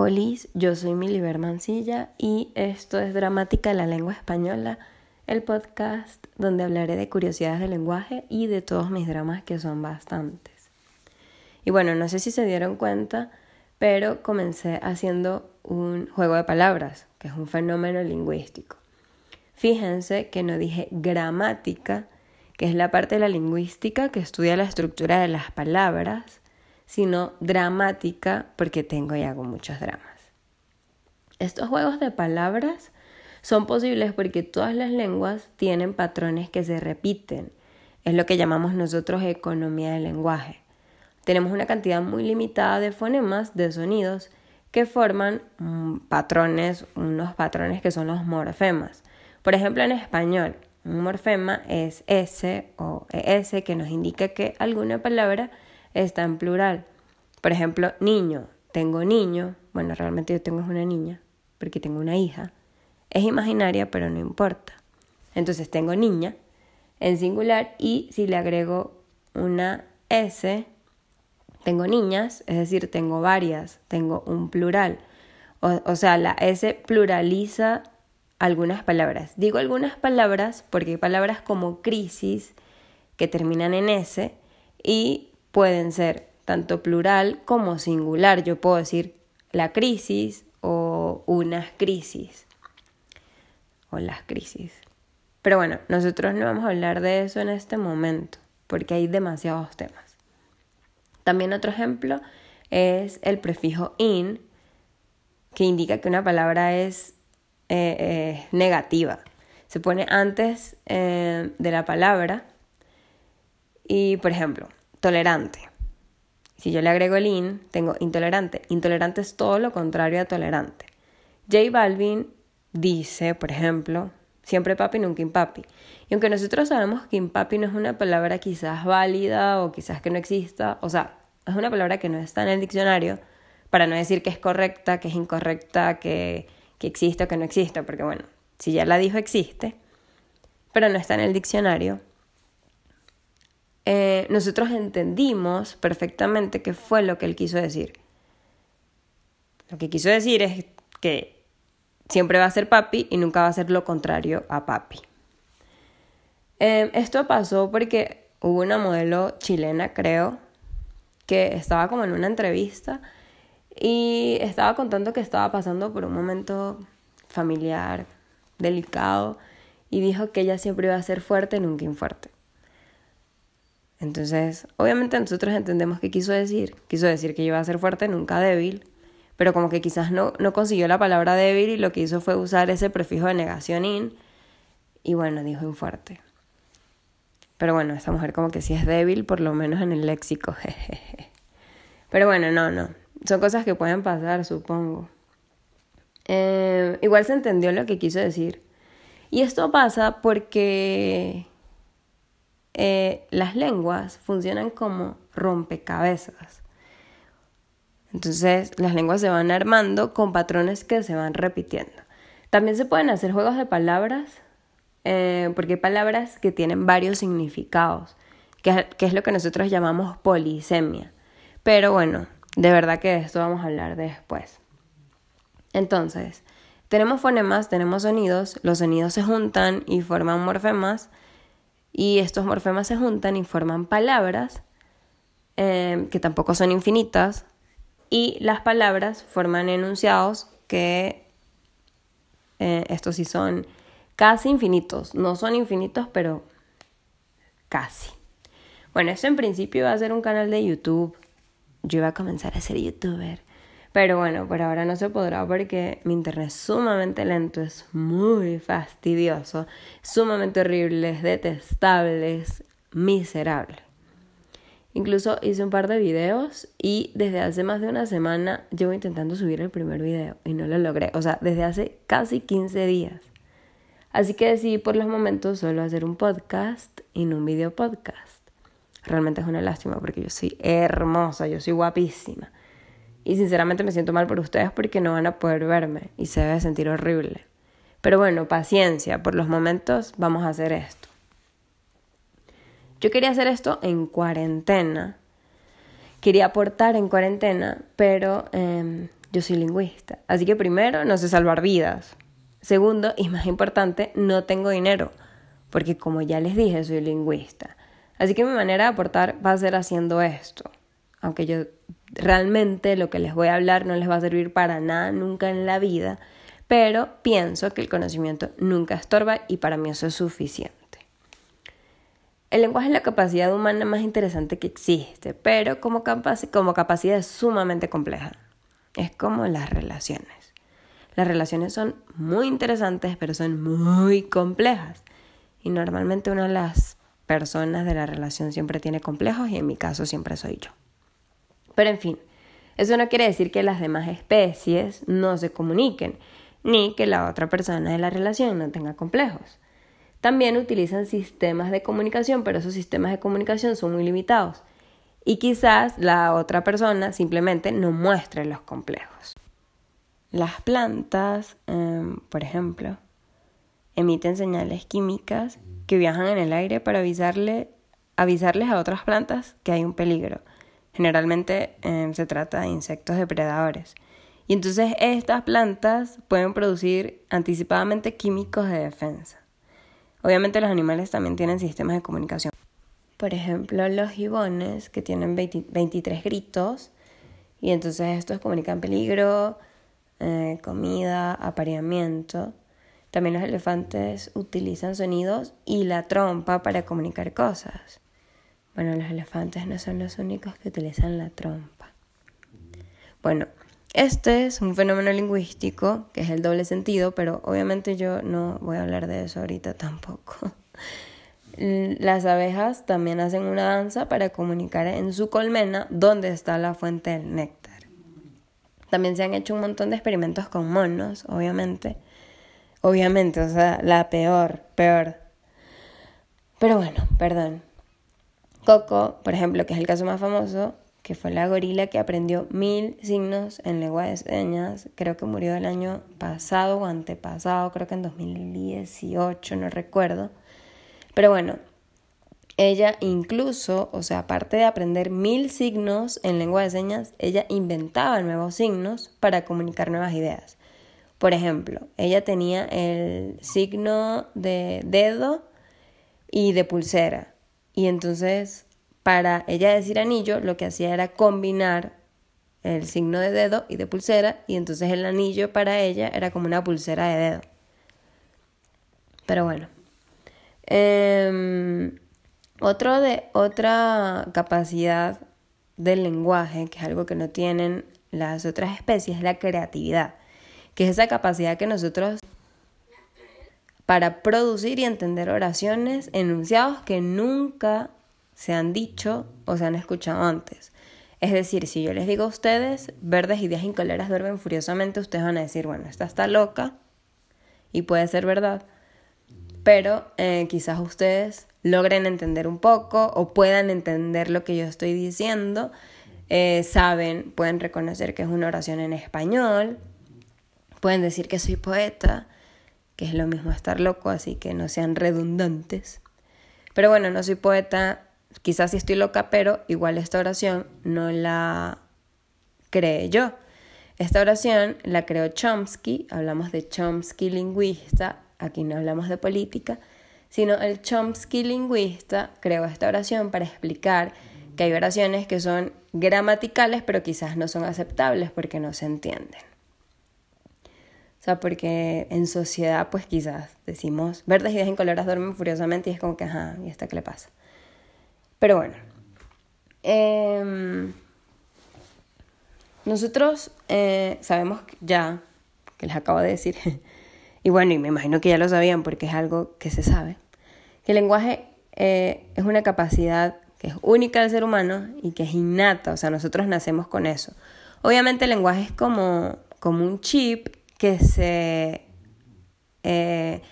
Olis, yo soy Miliber Mancilla y esto es Dramática de la Lengua Española, el podcast donde hablaré de curiosidades del lenguaje y de todos mis dramas que son bastantes. Y bueno, no sé si se dieron cuenta, pero comencé haciendo un juego de palabras, que es un fenómeno lingüístico. Fíjense que no dije gramática, que es la parte de la lingüística que estudia la estructura de las palabras, sino dramática porque tengo y hago muchos dramas. Estos juegos de palabras son posibles porque todas las lenguas tienen patrones que se repiten. Es lo que llamamos nosotros economía del lenguaje. Tenemos una cantidad muy limitada de fonemas, de sonidos, que forman mm, patrones, unos patrones que son los morfemas. Por ejemplo, en español, un morfema es S o ES que nos indica que alguna palabra está en plural. Por ejemplo, niño, tengo niño, bueno, realmente yo tengo una niña, porque tengo una hija. Es imaginaria, pero no importa. Entonces tengo niña en singular y si le agrego una S, tengo niñas, es decir, tengo varias, tengo un plural. O, o, sea, la S pluraliza algunas palabras. Digo algunas palabras porque hay palabras como crisis que terminan en S y pueden ser tanto plural como singular. Yo puedo decir la crisis o unas crisis o las crisis. Pero bueno, nosotros no vamos a hablar de eso en este momento porque hay demasiados temas. También otro ejemplo es el prefijo in que indica que una palabra es eh, eh, negativa. Se pone antes eh, de la palabra y, por ejemplo, tolerante. Si yo le agrego el in, tengo intolerante. Intolerante es todo lo contrario a tolerante. J Balvin dice, por ejemplo, siempre papi, nunca impapi. Y aunque nosotros sabemos que impapi no es una palabra quizás válida o quizás que no exista, o sea, es una palabra que no está en el diccionario, para no decir que es correcta, que es incorrecta, que, que existe o que no existe, porque bueno, si ya la dijo existe, pero no está en el diccionario, eh, nosotros entendimos perfectamente qué fue lo que él quiso decir. Lo que quiso decir es que siempre va a ser papi y nunca va a ser lo contrario a papi. Eh, esto pasó porque hubo una modelo chilena, creo, que estaba como en una entrevista y estaba contando que estaba pasando por un momento familiar delicado y dijo que ella siempre iba a ser fuerte, nunca infuerte. Entonces, obviamente nosotros entendemos qué quiso decir. Quiso decir que iba a ser fuerte, nunca débil, pero como que quizás no, no consiguió la palabra débil y lo que hizo fue usar ese prefijo de negación in y bueno, dijo infuerte. Pero bueno, esta mujer como que sí es débil, por lo menos en el léxico. Pero bueno, no, no. Son cosas que pueden pasar, supongo. Eh, igual se entendió lo que quiso decir. Y esto pasa porque eh, las lenguas funcionan como rompecabezas. Entonces las lenguas se van armando con patrones que se van repitiendo. También se pueden hacer juegos de palabras, eh, porque hay palabras que tienen varios significados, que, que es lo que nosotros llamamos polisemia. Pero bueno, de verdad que de esto vamos a hablar después. Entonces, tenemos fonemas, tenemos sonidos, los sonidos se juntan y forman morfemas y estos morfemas se juntan y forman palabras em, que tampoco son infinitas y las palabras forman enunciados que eh, estos sí son casi infinitos, no son infinitos pero casi. Bueno, esto en principio va a ser un canal de YouTube, yo iba a comenzar a ser youtuber pero bueno, por ahora no se podrá porque mi internet es sumamente lento, es muy fastidioso, sumamente horrible, es detestable, es miserable. Incluso hice un par de videos y desde hace más de una semana llevo intentando subir el primer video y no lo logré. O sea, desde hace casi 15 días. Así que decidí por los momentos solo hacer un podcast y no un video podcast. Realmente es una lástima porque yo soy hermosa, yo soy guapísima. Y sinceramente me siento mal por ustedes porque no van a poder verme y se debe sentir horrible. Pero bueno, paciencia, por los momentos vamos a hacer esto. Yo quería hacer esto en cuarentena. Quería aportar en cuarentena, pero em, yo soy lingüista. Así que primero, no sé salvar vidas. Segundo, y más importante, no tengo dinero, porque como ya les dije, soy lingüista. Así que mi manera de aportar va a ser haciendo esto. Aunque yo realmente lo que les voy a hablar no les va a servir para nada nunca en la vida, pero pienso que el conocimiento nunca estorba y para mí eso es suficiente. El lenguaje es la capacidad humana más interesante que existe, pero como, como capacidad sumamente compleja. Es como las relaciones. Las relaciones son muy interesantes, pero son muy complejas. Y normalmente una de las personas de la relación siempre tiene complejos y en mi caso siempre soy yo. Pero en fin, eso no quiere decir que las demás especies no se comuniquen, ni que la otra persona de la relación no tenga complejos. También utilizan sistemas de comunicación, pero esos sistemas de comunicación son muy limitados. Y quizás la otra persona simplemente no muestre los complejos. Las plantas, em, por ejemplo, emiten señales químicas que viajan en el aire para avisarle, avisarles a otras plantas que hay un peligro. Generalmente em, se trata de insectos depredadores. Y entonces estas plantas pueden producir anticipadamente químicos de defensa. Obviamente los animales también tienen sistemas de comunicación. Por ejemplo, los gibones que tienen 23 gritos y entonces estos comunican peligro, eh, comida, apareamiento. También los elefantes utilizan sonidos y la trompa para comunicar cosas. Bueno, los elefantes no son los únicos que utilizan la trompa. Bueno, este es un fenómeno lingüístico que es el doble sentido, pero obviamente yo no voy a hablar de eso ahorita tampoco. Las abejas también hacen una danza para comunicar en su colmena dónde está la fuente del néctar. También se han hecho un montón de experimentos con monos, obviamente. Obviamente, o sea, la peor, peor. Pero bueno, perdón. Coco, por ejemplo, que es el caso más famoso, que fue la gorila que aprendió mil signos en lengua de señas. Creo que murió el año pasado o antepasado, creo que en 2018, no recuerdo. Pero bueno, ella incluso, o sea, aparte de aprender mil signos en lengua de señas, ella inventaba nuevos signos para comunicar nuevas ideas. Por ejemplo, ella tenía el signo de dedo y de pulsera. Y entonces para ella decir anillo, lo que hacía era combinar el signo de dedo y de pulsera, y entonces el anillo para ella era como una pulsera de dedo. Pero bueno. Em, otro de, otra capacidad del lenguaje, que es algo que no tienen las otras especies, es la creatividad, que es esa capacidad que nosotros para producir y entender oraciones, enunciados que nunca se han dicho o se han escuchado antes. Es decir, si yo les digo a ustedes, verdes ideas incoleras duermen furiosamente, ustedes van a decir, bueno, esta está loca y puede ser verdad, pero eh, quizás ustedes logren entender un poco o puedan entender lo que yo estoy diciendo, eh, saben, pueden reconocer que es una oración en español, pueden decir que soy poeta, que es lo mismo estar loco, así que no sean redundantes. Pero bueno, no soy poeta, quizás sí estoy loca, pero igual esta oración no la creé yo. Esta oración la creó Chomsky, hablamos de Chomsky lingüista, aquí no hablamos de política, sino el Chomsky lingüista creó esta oración para explicar que hay oraciones que son gramaticales, pero quizás no son aceptables porque no se entienden. Porque en sociedad, pues quizás decimos verdes y en colores duermen furiosamente y es como que, ajá, ¿y esta qué le pasa? Pero bueno, em, nosotros eh, sabemos ya, que les acabo de decir, y bueno, y me imagino que ya lo sabían porque es algo que se sabe, que el lenguaje eh, es una capacidad que es única del ser humano y que es innata, o sea, nosotros nacemos con eso. Obviamente el lenguaje es como, como un chip que se... Eh,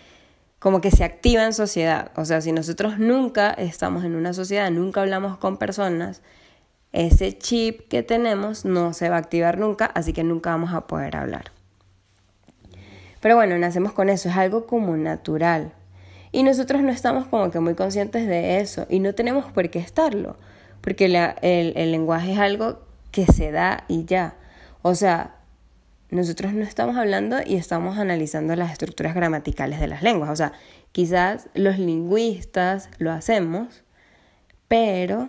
como que se activa en sociedad. O sea, si nosotros nunca estamos en una sociedad, nunca hablamos con personas, ese chip que tenemos no se va a activar nunca, así que nunca vamos a poder hablar. Pero bueno, nacemos con eso, es algo como natural. Y nosotros no estamos como que muy conscientes de eso y no tenemos por qué estarlo, porque el, el lenguaje es algo que se da y ya. O sea, nosotros no estamos hablando y estamos analizando las estructuras gramaticales de las lenguas. O sea, quizás los lingüistas lo hacemos, pero,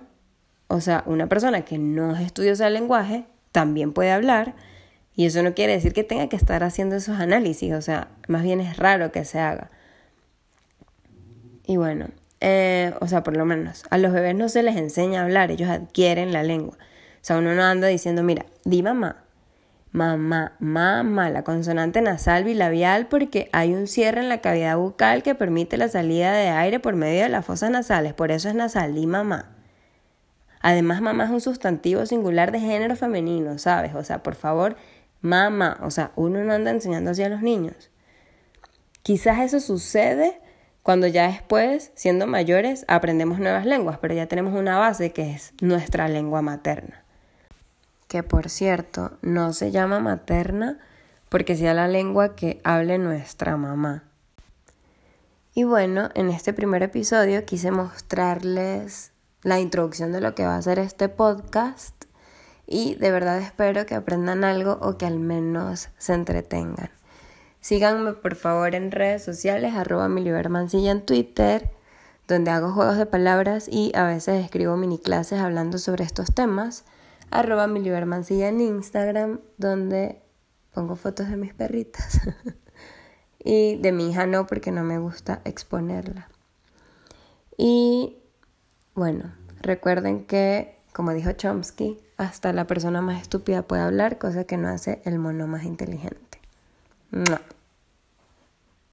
o sea, una persona que no es estudiosa del lenguaje también puede hablar y eso no quiere decir que tenga que estar haciendo esos análisis, o sea, más bien es raro que se haga. Y bueno, eh, o sea, por lo menos a los bebés no se les enseña a hablar, ellos adquieren la lengua. O sea, uno no anda diciendo, mira, di mamá, mamá, mamá, la consonante nasal bilabial porque hay un cierre en la cavidad bucal que permite la salida de aire por medio de las fosas nasales, por eso es nasal, di mamá. Además, mamá es un sustantivo singular de género femenino, ¿sabes? O sea, por favor, mamá, o sea, uno no anda enseñando así a los niños. Quizás eso sucede cuando ya después, siendo mayores, aprendemos nuevas lenguas, pero ya tenemos una base que es nuestra lengua materna que por cierto no se llama materna porque sea la lengua que hable nuestra mamá. Y bueno, en este primer episodio quise mostrarles la introducción de lo que va a ser este podcast y de verdad espero que aprendan algo o que al menos se entretengan. Síganme por favor en redes sociales, arroba milibermancilla en Twitter, donde hago juegos de palabras y a veces escribo mini clases hablando sobre estos temas arroba milibermancilla en Instagram, donde pongo fotos de mis perritas. y de mi hija no, porque no me gusta exponerla. Y bueno, recuerden que, como dijo Chomsky, hasta la persona más estúpida puede hablar, cosa que no hace el mono más inteligente. No.